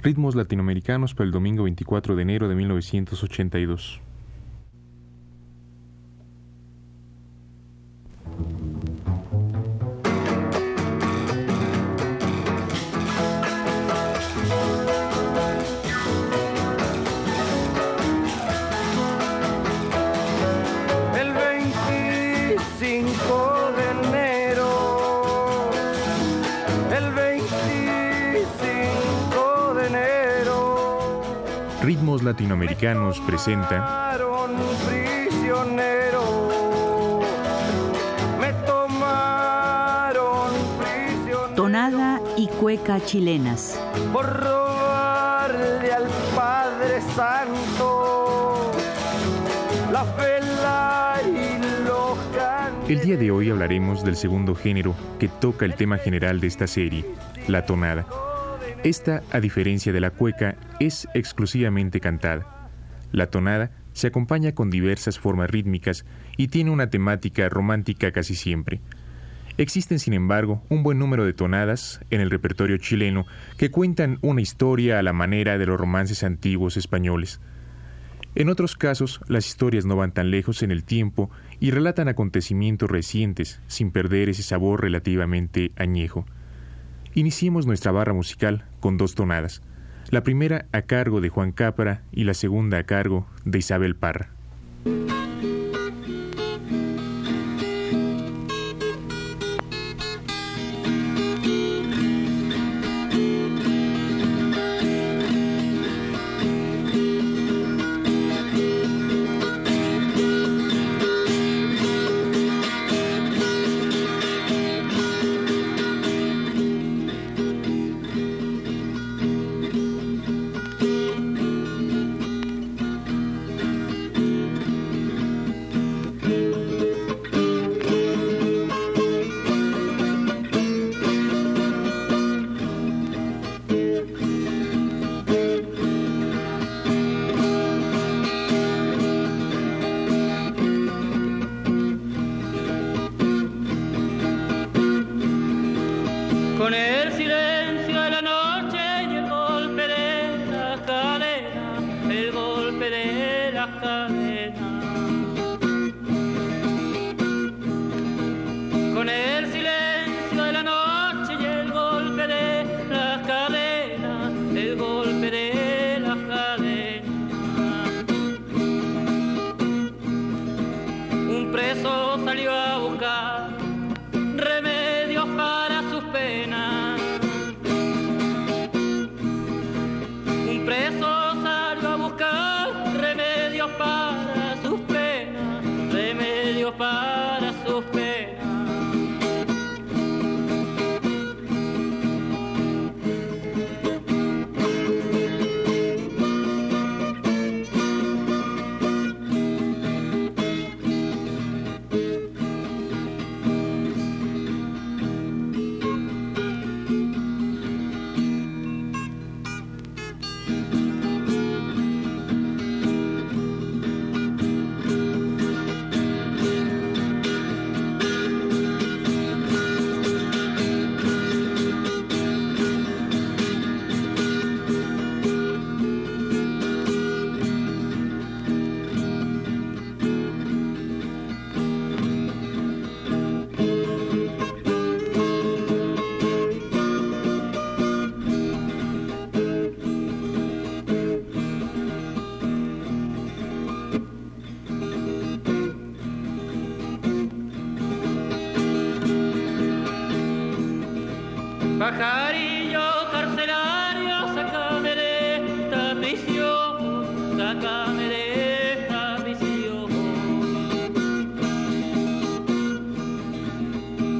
Ritmos latinoamericanos para el domingo 24 de enero de 1982. Presenta Tonada y cueca chilenas. Por robarle al Padre Santo la vela y los El día de hoy hablaremos del segundo género que toca el tema general de esta serie, la tonada. Esta, a diferencia de la cueca, es exclusivamente cantada. La tonada se acompaña con diversas formas rítmicas y tiene una temática romántica casi siempre. Existen, sin embargo, un buen número de tonadas en el repertorio chileno que cuentan una historia a la manera de los romances antiguos españoles. En otros casos, las historias no van tan lejos en el tiempo y relatan acontecimientos recientes sin perder ese sabor relativamente añejo. Iniciemos nuestra barra musical con dos tonadas, la primera a cargo de Juan Cápara y la segunda a cargo de Isabel Parra.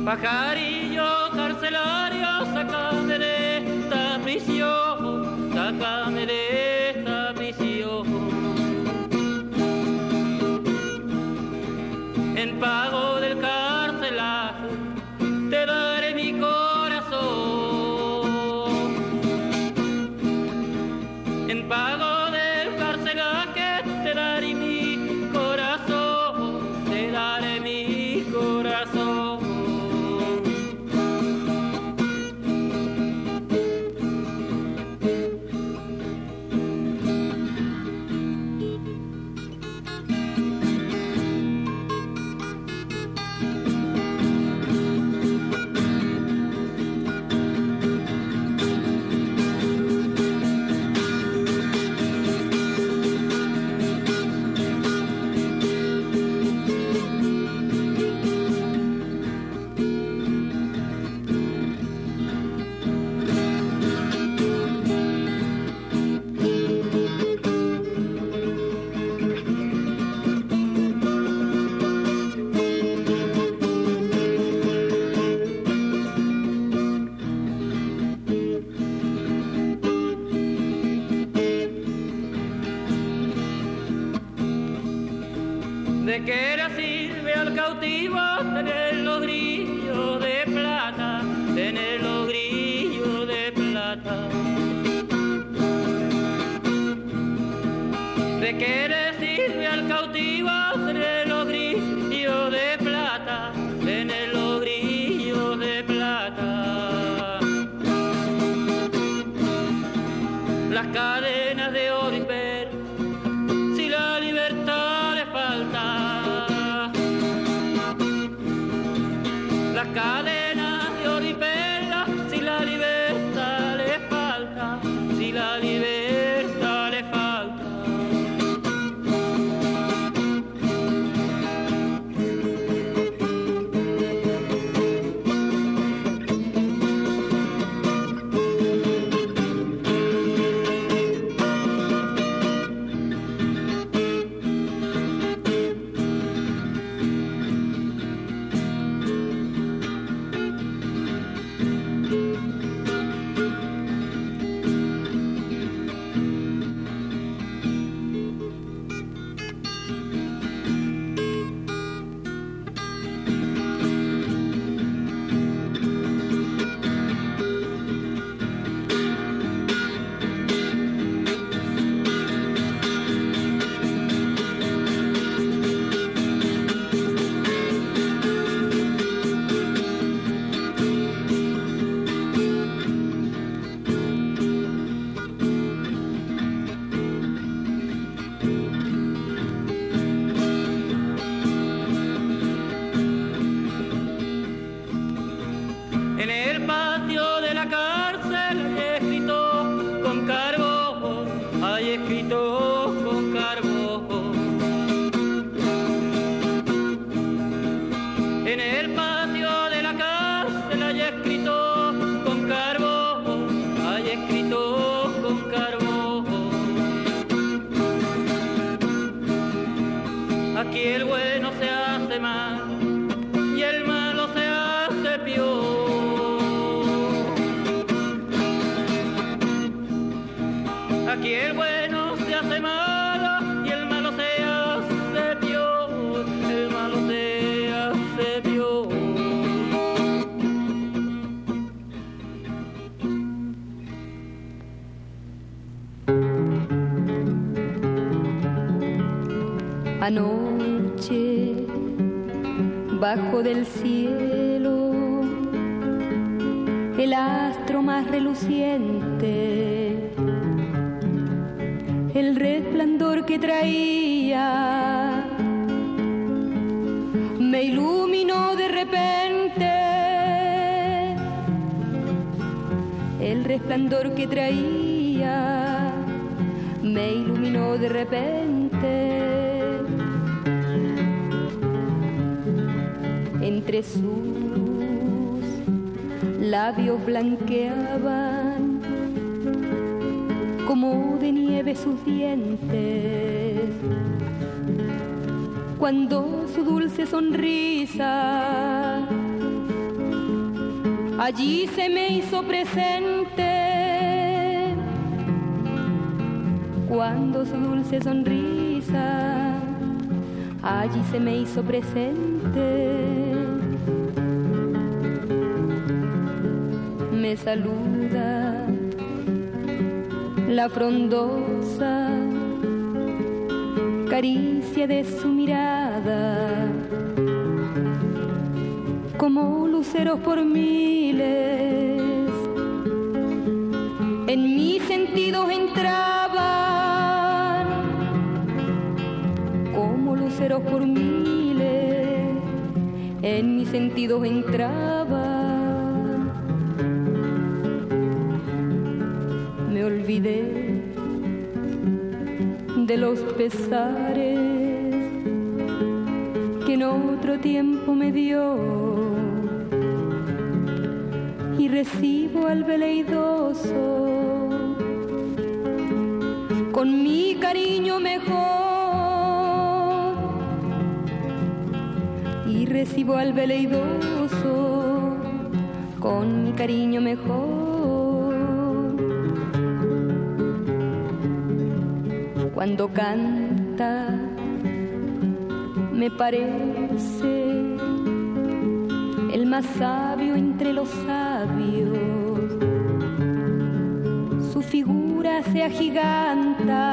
magari madera sirve al cautivo tener los grillos de plata, tener los grillos de plata. ¿De qué le sirve al cautivo? Me iluminó de repente. El resplandor que traía me iluminó de repente. Entre sus labios blanqueaban como de nieve sus dientes. Cuando su dulce sonrisa allí se me hizo presente cuando su dulce sonrisa allí se me hizo presente. Me saluda la frondosa de su mirada. Como luceros por miles. En mis sentidos entraban. Como luceros por miles. En mis sentidos entraban. Me olvidé de los pesares que en otro tiempo me dio. Y recibo al veleidoso. Con mi cariño mejor. Y recibo al veleidoso. Con mi cariño mejor. Cuando canta me parece el más sabio entre los sabios. Su figura se agiganta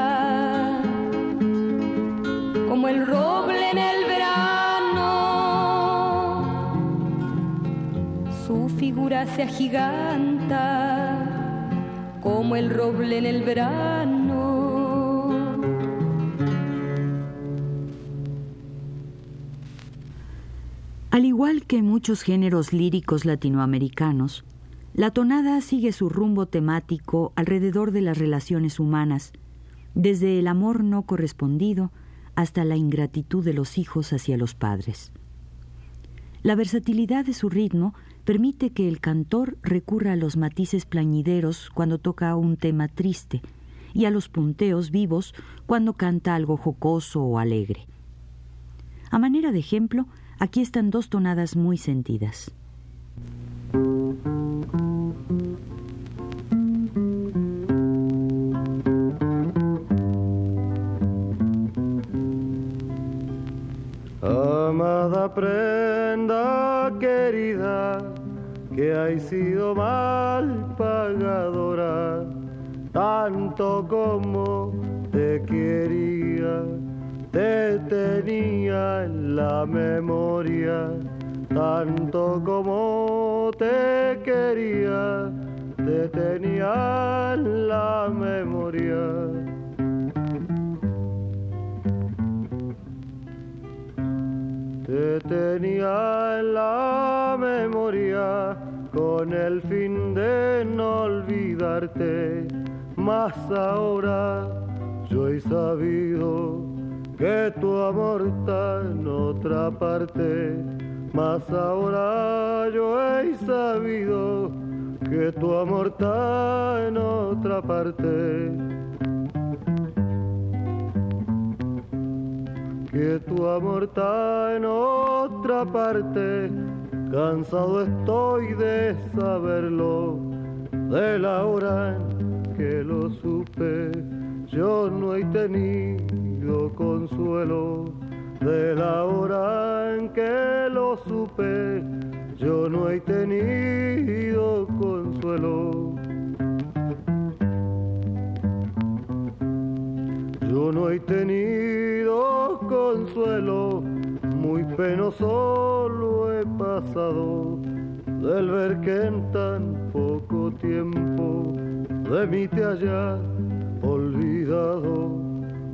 como el roble en el verano. Su figura se agiganta como el roble en el verano. Que muchos géneros líricos latinoamericanos, la tonada sigue su rumbo temático alrededor de las relaciones humanas, desde el amor no correspondido hasta la ingratitud de los hijos hacia los padres. La versatilidad de su ritmo permite que el cantor recurra a los matices plañideros cuando toca un tema triste y a los punteos vivos cuando canta algo jocoso o alegre. A manera de ejemplo, Aquí están dos tonadas muy sentidas. Amada prenda querida, que hay sido mal pagadora, tanto como te quería te tenía en la memoria, tanto como te quería, te tenía en la memoria. Te tenía en la memoria con el fin de no olvidarte, más ahora yo he sabido que tu amor está en otra parte, mas ahora yo he sabido que tu amor está en otra parte. Que tu amor está en otra parte, cansado estoy de saberlo, de la hora en que lo supe, yo no he tenido consuelo de la hora en que lo supe, yo no he tenido consuelo. Yo no he tenido consuelo, muy penoso lo he pasado del ver que en tan poco tiempo de mí te haya olvidado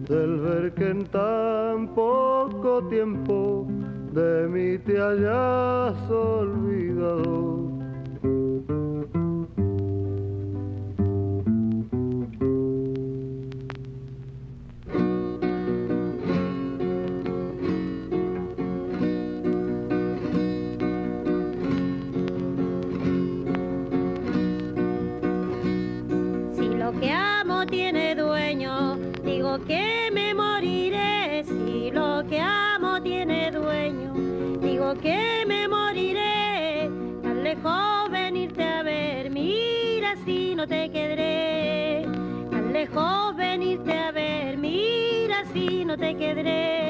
del ver que en tan poco tiempo de mí te hayas olvidado. Lejos venirte a ver, mira si no te quedaré,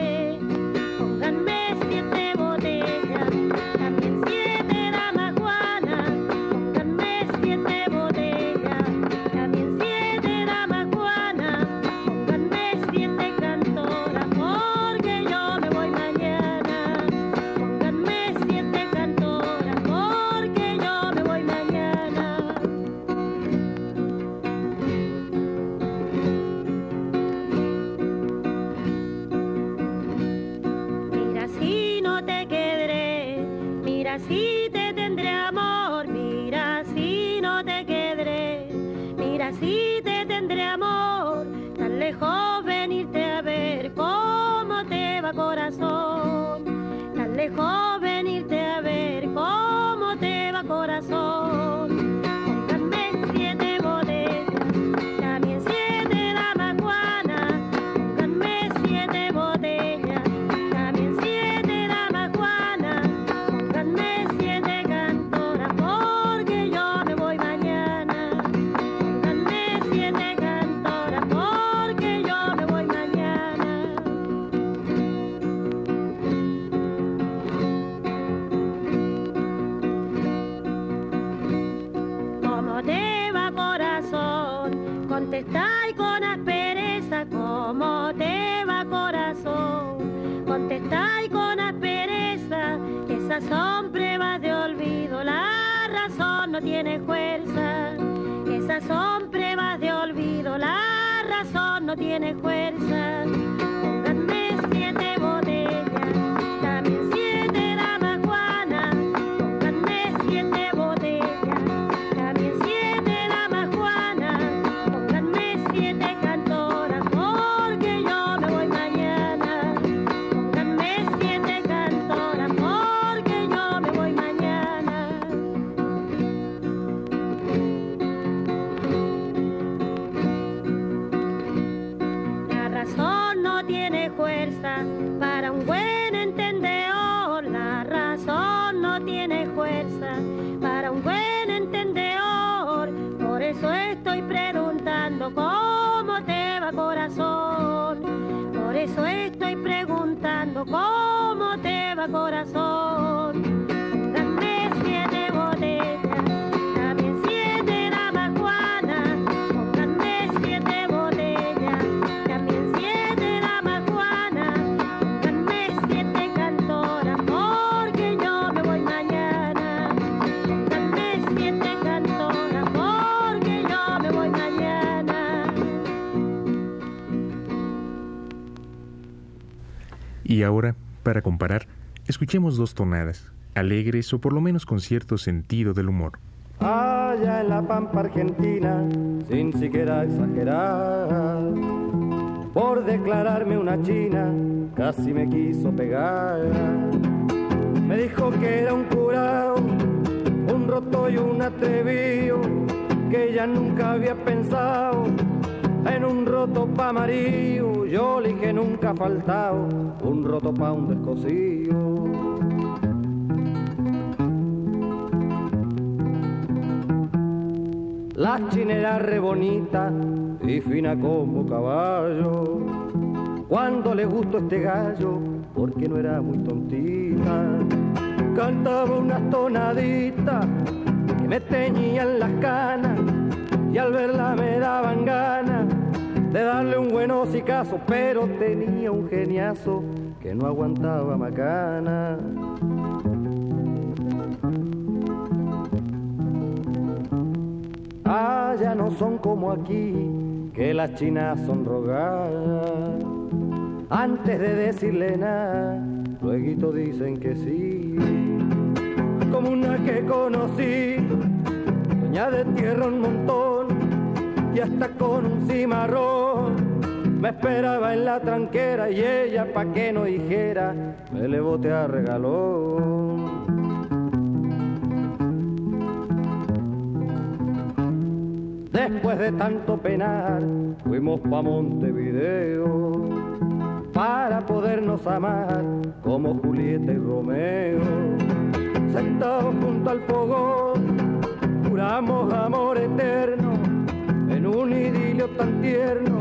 no tiene fuerza. Y ahora, para comparar, escuchemos dos tonadas, alegres o por lo menos con cierto sentido del humor. allá en la pampa argentina, sin siquiera exagerar. Por declararme una china, casi me quiso pegar. Me dijo que era un curao, un roto y un atrevido, que ella nunca había pensado en un roto pa' amarillo. Yo le dije nunca ha faltado un roto pa' un descosido. La china era re bonita y fina como caballo. Cuando le gustó este gallo, porque no era muy tontita, cantaba unas tonaditas que me teñían las canas y al verla me daban ganas de darle un buen hocicazo, pero tenía un geniazo que no aguantaba macana. Allá no son como aquí, que las chinas son rogadas. Antes de decirle nada, luego dicen que sí. Como una que conocí, doña de tierra un montón, y hasta con un cimarrón. Me esperaba en la tranquera y ella, pa' que no dijera, me le bote a regalón. Después de tanto penar, fuimos pa' Montevideo para podernos amar como Julieta y Romeo. Sentados junto al fogón, juramos amor eterno en un idilio tan tierno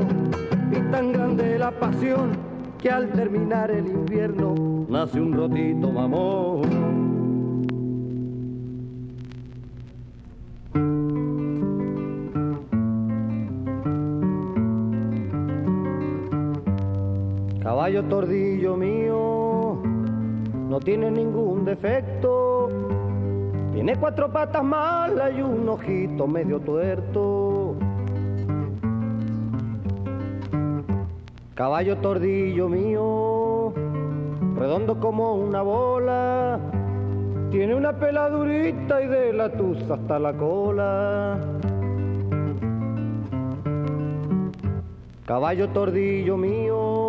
y tan grande la pasión que al terminar el invierno nace un rotito mamón. Caballo tordillo mío, no tiene ningún defecto. Tiene cuatro patas malas y un ojito medio tuerto. Caballo tordillo mío, redondo como una bola. Tiene una peladurita y de la tuza hasta la cola. Caballo tordillo mío,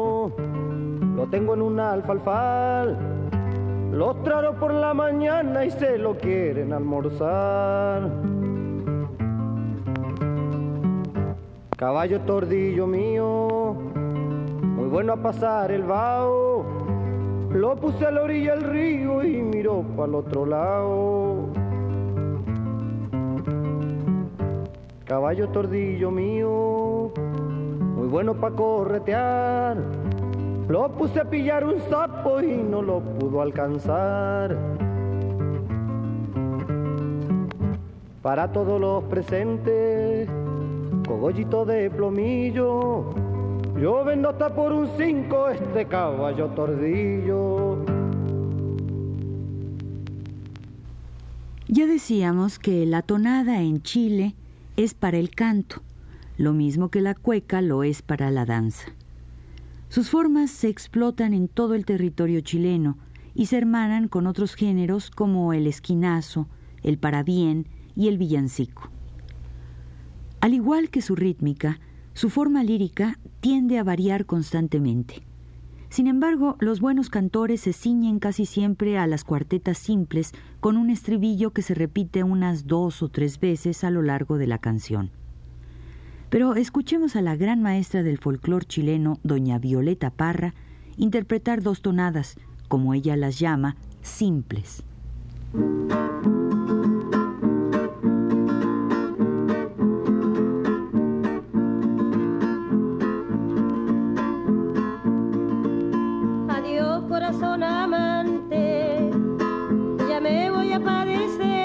tengo en un alfalfal. Lo traro por la mañana y se lo quieren almorzar. Caballo tordillo mío, muy bueno a pasar el vaho. Lo puse a la orilla del río y miró para el otro lado. Caballo tordillo mío, muy bueno para corretear. Lo puse a pillar un sapo y no lo pudo alcanzar. Para todos los presentes, cogollito de plomillo. Yo vendo hasta por un cinco este caballo tordillo. Ya decíamos que la tonada en Chile es para el canto, lo mismo que la cueca lo es para la danza. Sus formas se explotan en todo el territorio chileno y se hermanan con otros géneros como el esquinazo, el parabién y el villancico. Al igual que su rítmica, su forma lírica tiende a variar constantemente. Sin embargo, los buenos cantores se ciñen casi siempre a las cuartetas simples con un estribillo que se repite unas dos o tres veces a lo largo de la canción. Pero escuchemos a la gran maestra del folclor chileno, doña Violeta Parra, interpretar dos tonadas, como ella las llama, simples. corazón amante, ya me voy a padecer.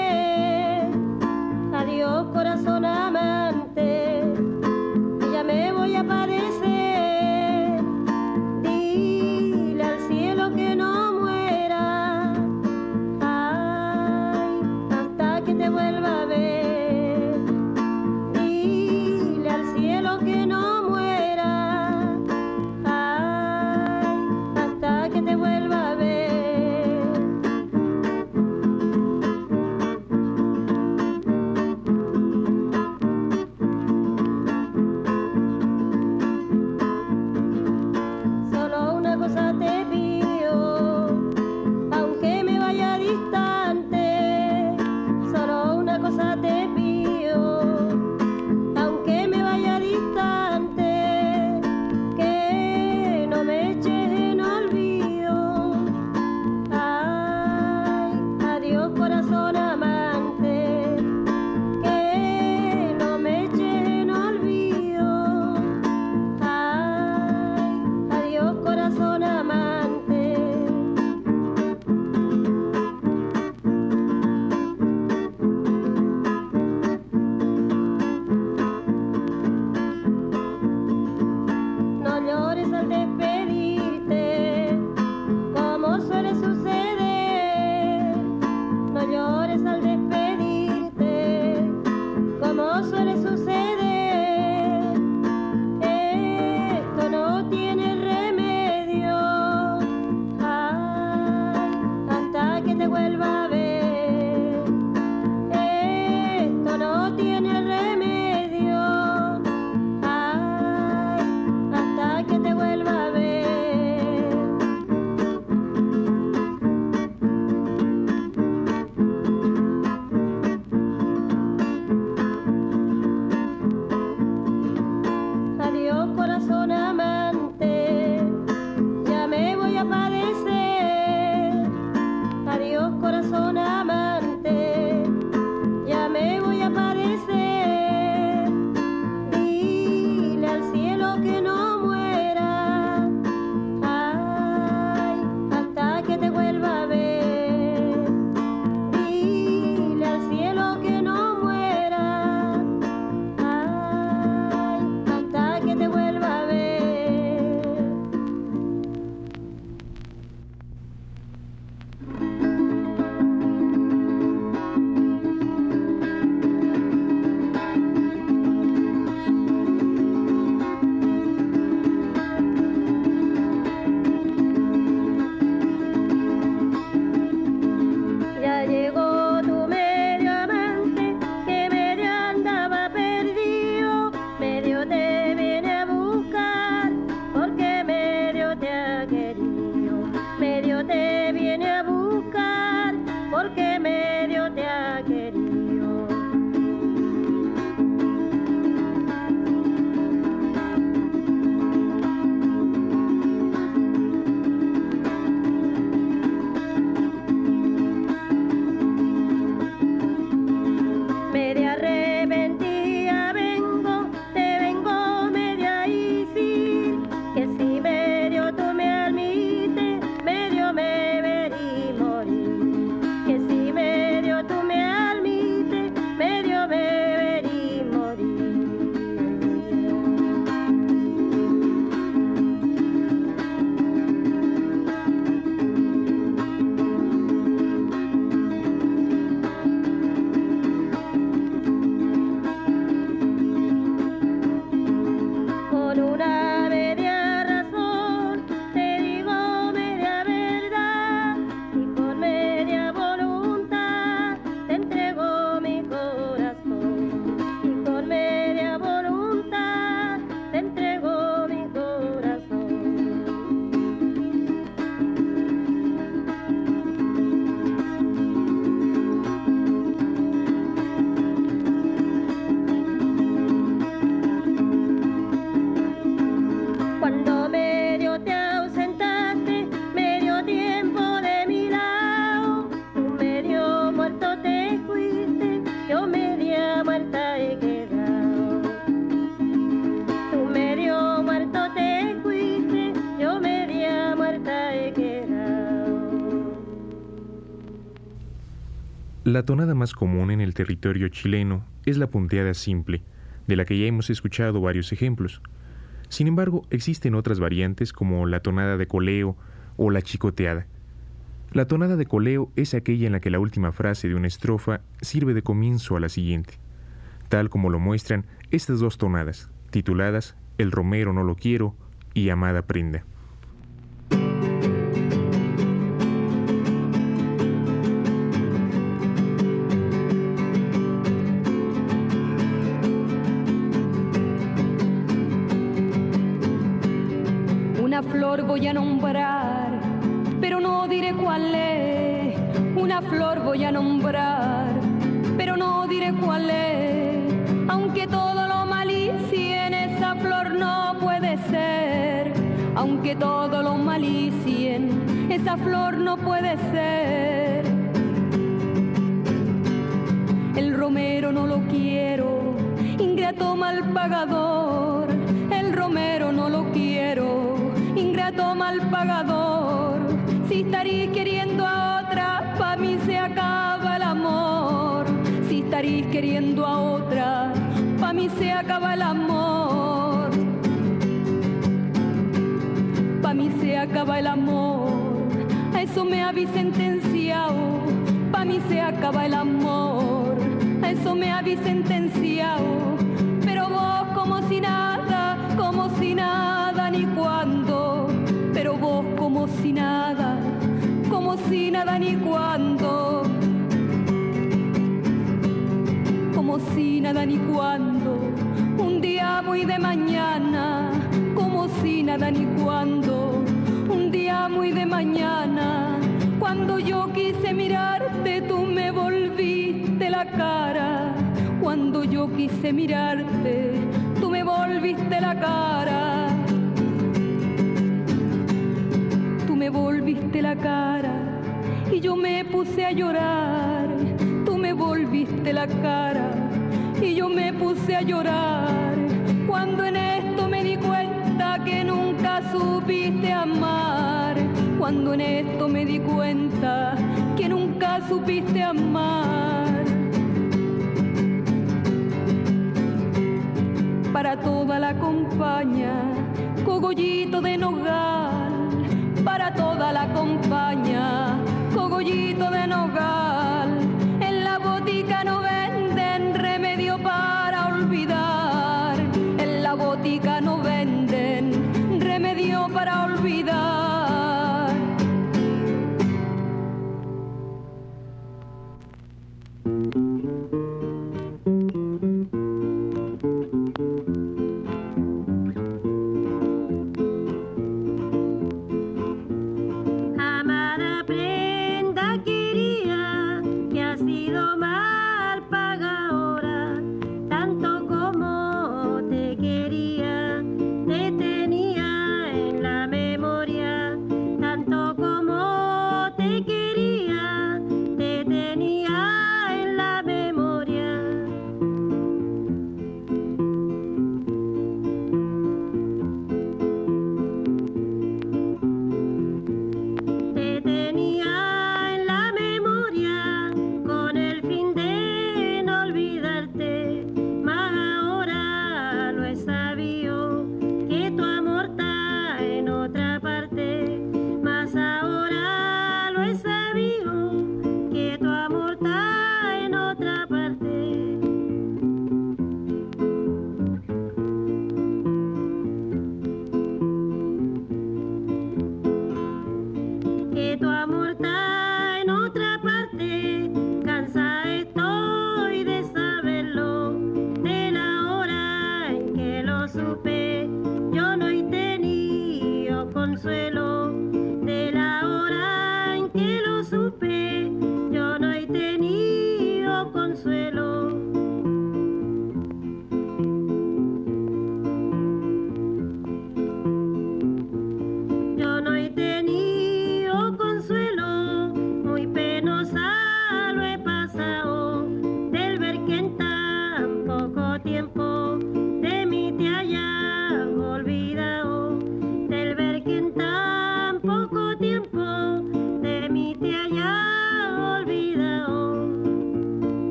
La tonada más común en el territorio chileno es la punteada simple, de la que ya hemos escuchado varios ejemplos. Sin embargo, existen otras variantes como la tonada de coleo o la chicoteada. La tonada de coleo es aquella en la que la última frase de una estrofa sirve de comienzo a la siguiente, tal como lo muestran estas dos tonadas, tituladas El Romero no lo quiero y Amada Prenda. A nombrar, pero no diré cuál es. Una flor voy a nombrar, pero no diré cuál es. Aunque todo lo malicie en esa flor no puede ser. Aunque todo lo malicien, esa flor no puede ser. El romero no lo quiero, ingrato mal pagador. Mal pagador. Si estaréis queriendo a otra, pa' mí se acaba el amor. Si estaréis queriendo a otra, pa' mí se acaba el amor. Pa' mí se acaba el amor. A eso me habéis sentenciado. Pa' mí se acaba el amor. A eso me habéis sentenciado. Pero vos como si nada, como si nada como si nada, como si nada ni cuando. Como si nada ni cuando. Un día muy de mañana, como si nada ni cuando. Un día muy de mañana, cuando yo quise mirarte, tú me volviste la cara. Cuando yo quise mirarte, tú me volviste la cara. Volviste la cara y yo me puse a llorar. Tú me volviste la cara y yo me puse a llorar. Cuando en esto me di cuenta que nunca supiste amar. Cuando en esto me di cuenta que nunca supiste amar. Para toda la compañía, cogollito de nogal. Para toda la compañía, cogollito de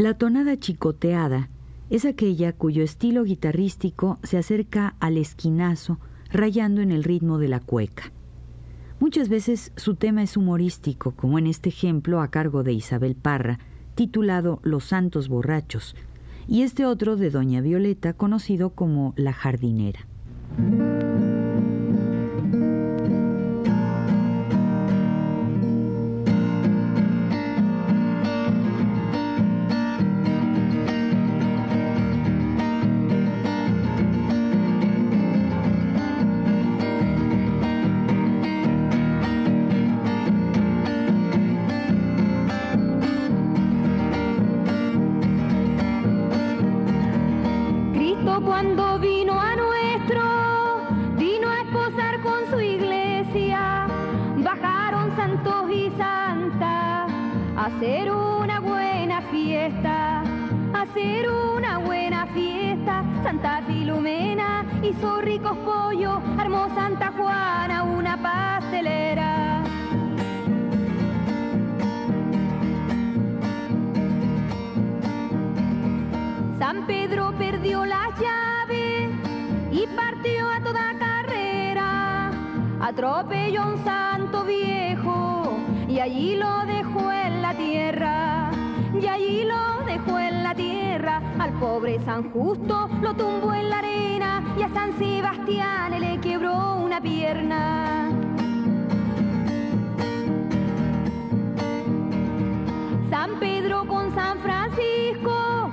La tonada chicoteada es aquella cuyo estilo guitarrístico se acerca al esquinazo, rayando en el ritmo de la cueca. Muchas veces su tema es humorístico, como en este ejemplo a cargo de Isabel Parra, titulado Los Santos Borrachos, y este otro de Doña Violeta, conocido como La Jardinera. Pobre San Justo lo tumbó en la arena y a San Sebastián le quebró una pierna. San Pedro con San Francisco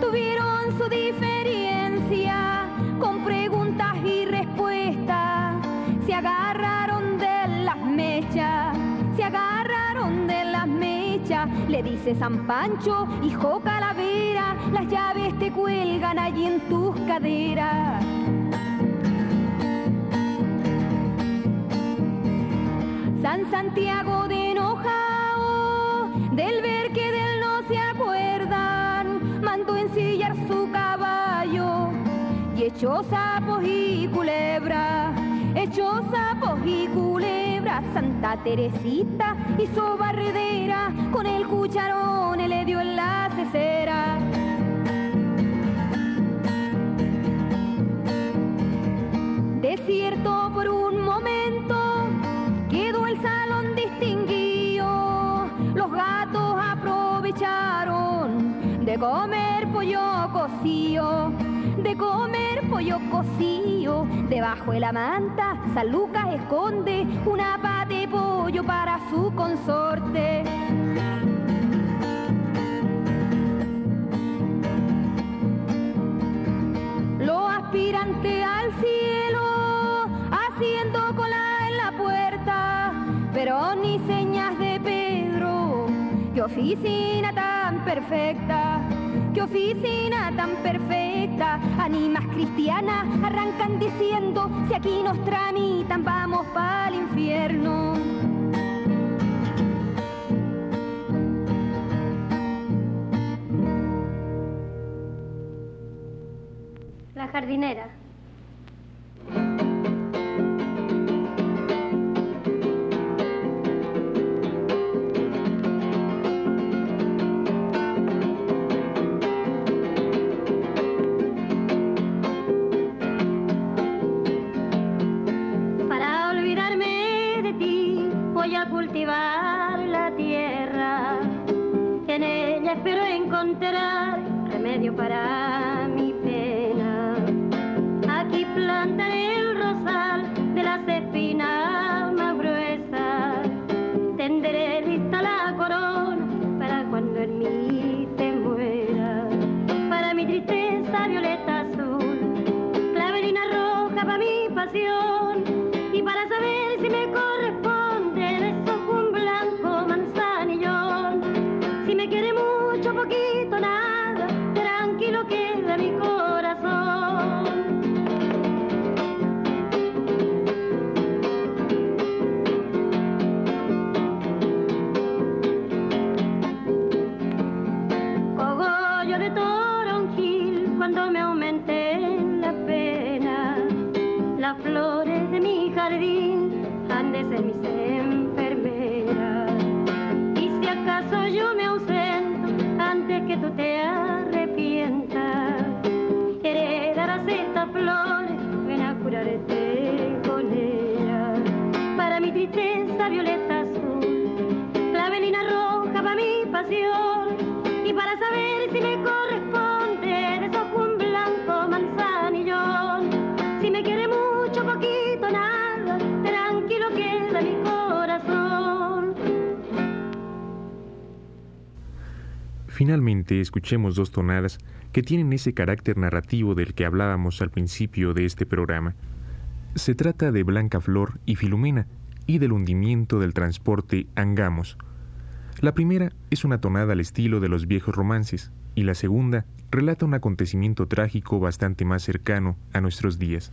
tuvieron su diferencia con preguntas y Le dice San Pancho, hijo calavera, las llaves te cuelgan allí en tus caderas. San Santiago de enojado, del ver que del no se acuerdan, mandó ensillar su caballo y echó sapos y culebras echó sapos y Santa Teresita hizo barredera, con el cucharón le dio en la cesera. Desierto por un momento, quedó el salón distinguido, los gatos aprovecharon de comer pollo cocido de comer pollo Debajo de la manta, San Lucas esconde una pata de pollo para su consorte. Lo aspirante al cielo, haciendo cola en la puerta, pero ni señas de Pedro. Qué oficina tan perfecta qué oficina tan perfecta. Animas cristianas arrancan diciendo, si aquí nos tramitan, vamos para el infierno. La jardinera. Y para saber si me corresponde, de un blanco manzanillón. Si me quiere mucho, poquito, nada, tranquilo queda mi corazón. Finalmente, escuchemos dos tonadas que tienen ese carácter narrativo del que hablábamos al principio de este programa. Se trata de Blanca Flor y Filomena y del hundimiento del transporte Angamos. La primera es una tonada al estilo de los viejos romances y la segunda relata un acontecimiento trágico bastante más cercano a nuestros días.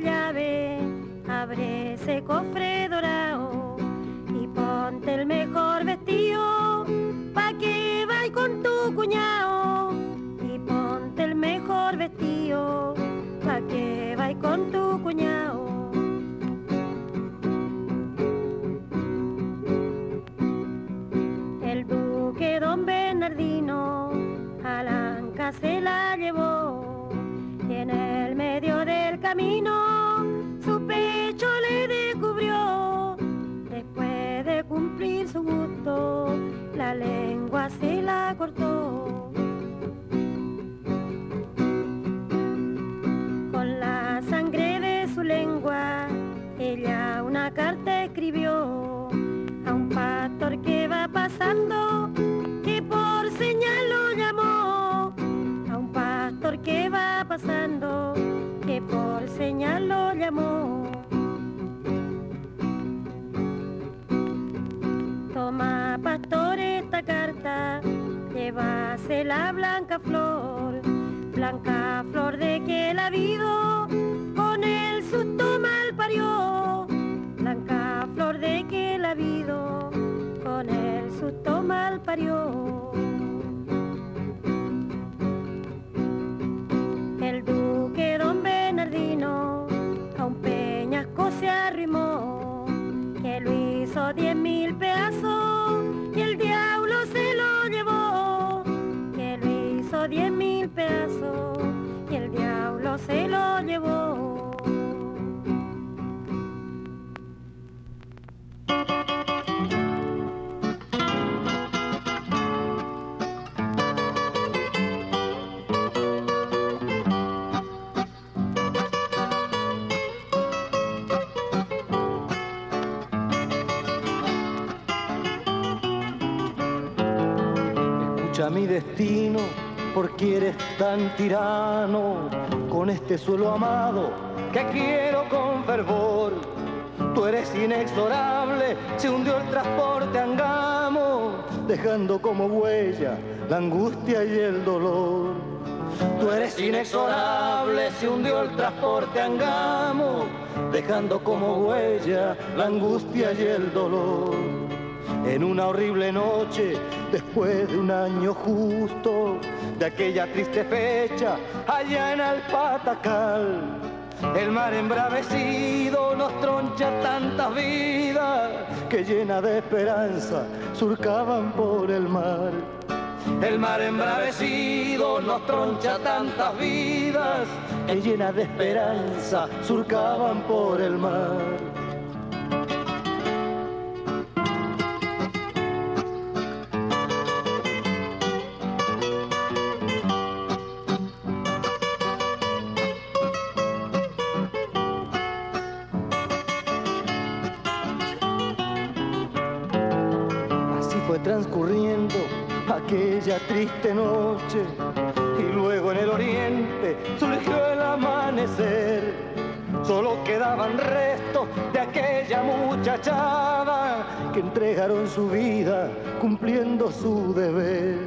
llave, abre ese cofre dorado y ponte el mejor vestido con tu cuñado y ponte el mejor vestido pa' que vaya con tu cuñado. El duque don Bernardino a Lanca se la llevó y en el medio del camino Con la sangre de su lengua, ella una carta escribió a un pastor que va pasando, que por señal lo llamó. A un pastor que va pasando, que por señal lo llamó. Toma pastor esta carta, llevase la blanca flor, blanca flor de que la vido, con el susto mal parió, blanca flor de que la vido, con el susto mal parió. se lo llevó. Escucha mi destino, porque eres tan tirano con este suelo amado que quiero con fervor. Tú eres inexorable, se hundió el transporte Angamo, dejando como huella la angustia y el dolor. Tú eres inexorable, se hundió el transporte Angamo, dejando como huella la angustia y el dolor. En una horrible noche, después de un año justo, de aquella triste fecha, allá en el Patacal, el mar embravecido nos troncha tantas vidas que llena de esperanza surcaban por el mar. El mar embravecido nos troncha tantas vidas que llena de esperanza surcaban por el mar. Triste noche y luego en el oriente surgió el amanecer. Solo quedaban restos de aquella muchachada que entregaron su vida cumpliendo su deber.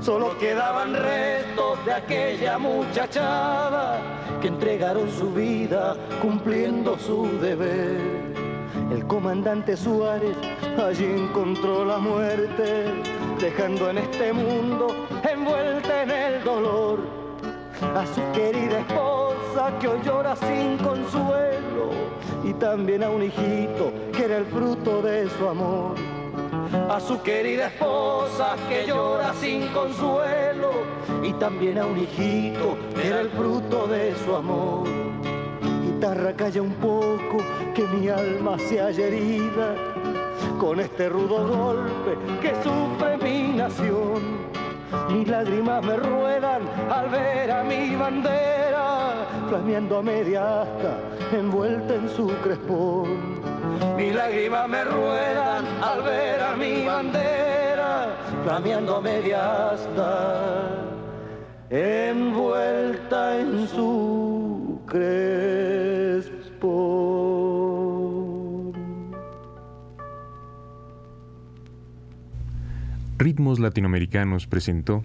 Solo quedaban restos de aquella muchachada que entregaron su vida cumpliendo su deber. Comandante Suárez allí encontró la muerte, dejando en este mundo envuelta en el dolor a su querida esposa que hoy llora sin consuelo y también a un hijito que era el fruto de su amor. A su querida esposa que llora sin consuelo y también a un hijito que era el fruto de su amor guitarra calla un poco, que mi alma se haya herida con este rudo golpe que sufre mi nación. Mis lágrimas me ruedan al ver a mi bandera flameando a media asta, envuelta en su crespón. Mis lágrimas me ruedan al ver a mi bandera flameando a media asta, envuelta en su Ritmos Latinoamericanos presentó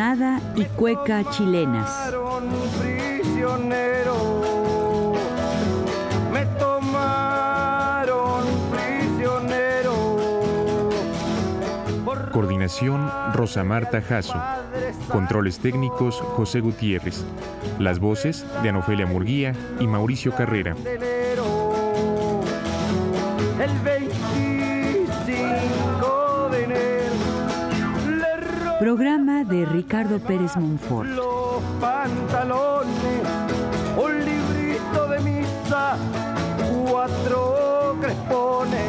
Tonada y cueca chilenas. tomaron prisionero, me tomaron prisionero. Coordinación Rosa Marta Jasso. Controles técnicos José Gutiérrez. Las voces de Anofelia Murguía y Mauricio Carrera. el Programa de Ricardo Pérez Monfort. los pantalones, un librito de misa, cuatro crespones,